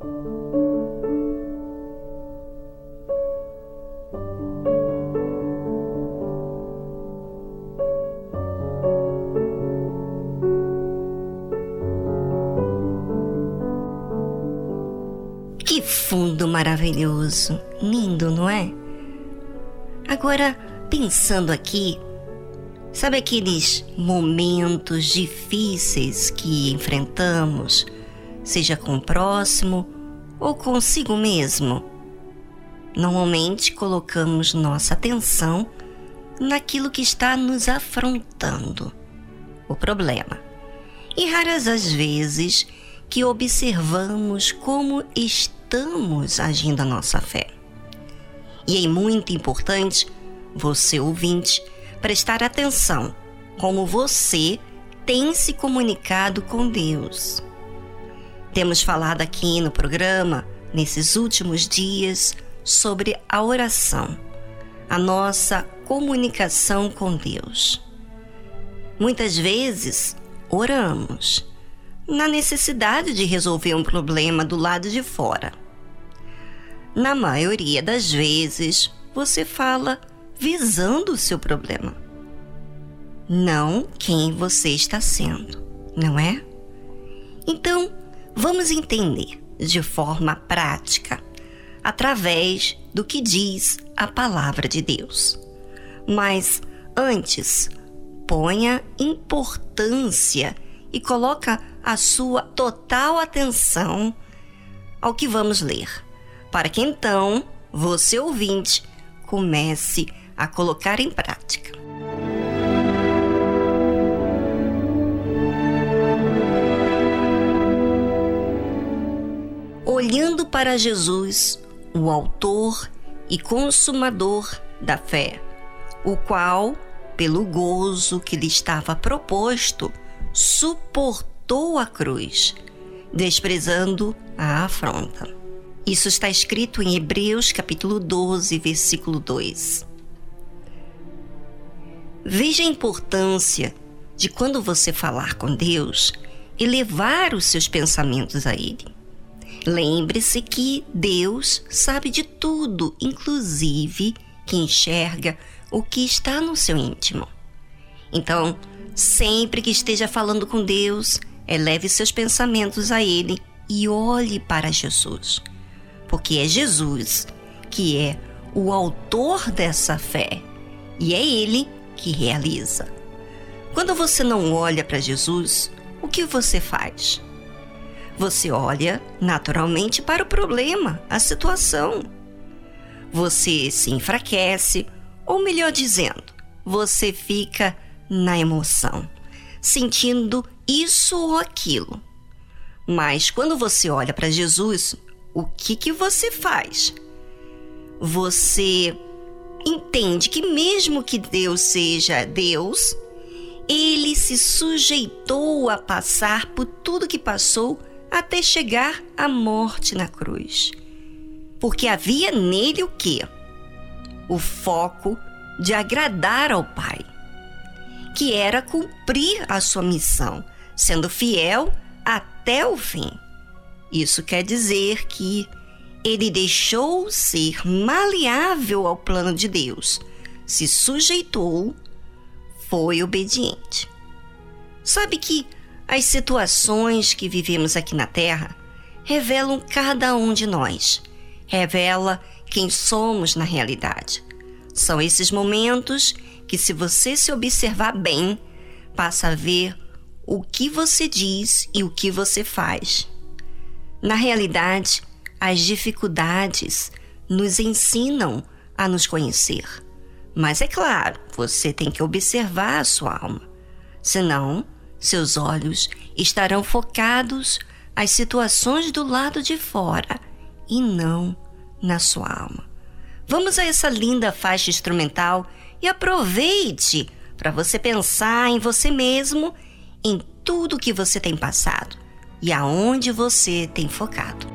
Que fundo maravilhoso! Lindo, não é? Agora, pensando aqui, sabe aqueles momentos difíceis que enfrentamos, seja com o próximo ou consigo mesmo? Normalmente colocamos nossa atenção naquilo que está nos afrontando, o problema. E raras as vezes que observamos como estamos agindo a nossa fé. E é muito importante você ouvinte prestar atenção como você tem se comunicado com Deus. Temos falado aqui no programa, nesses últimos dias, sobre a oração, a nossa comunicação com Deus. Muitas vezes oramos na necessidade de resolver um problema do lado de fora. Na maioria das vezes, você fala visando o seu problema, não quem você está sendo, não é? Então, vamos entender de forma prática, através do que diz a palavra de Deus. Mas antes, ponha importância e coloca a sua total atenção ao que vamos ler, para que então você ouvinte comece a colocar em prática. Olhando para Jesus, o Autor e Consumador da fé, o qual, pelo gozo que lhe estava proposto, suportou a cruz, desprezando a afronta. Isso está escrito em Hebreus capítulo 12, versículo 2. Veja a importância de quando você falar com Deus, elevar os seus pensamentos a Ele. Lembre-se que Deus sabe de tudo, inclusive que enxerga o que está no seu íntimo. Então, Sempre que esteja falando com Deus, eleve seus pensamentos a Ele e olhe para Jesus, porque é Jesus que é o autor dessa fé e é Ele que realiza. Quando você não olha para Jesus, o que você faz? Você olha naturalmente para o problema, a situação. Você se enfraquece, ou melhor dizendo, você fica na emoção, sentindo isso ou aquilo. Mas quando você olha para Jesus, o que que você faz? Você entende que mesmo que Deus seja Deus, ele se sujeitou a passar por tudo que passou até chegar à morte na cruz. Porque havia nele o quê? O foco de agradar ao Pai que era cumprir a sua missão, sendo fiel até o fim. Isso quer dizer que ele deixou ser maleável ao plano de Deus, se sujeitou, foi obediente. Sabe que as situações que vivemos aqui na Terra revelam cada um de nós, revela quem somos na realidade. São esses momentos que, se você se observar bem, passa a ver o que você diz e o que você faz. Na realidade, as dificuldades nos ensinam a nos conhecer. Mas é claro, você tem que observar a sua alma. Senão, seus olhos estarão focados às situações do lado de fora e não na sua alma. Vamos a essa linda faixa instrumental e aproveite para você pensar em você mesmo, em tudo que você tem passado e aonde você tem focado.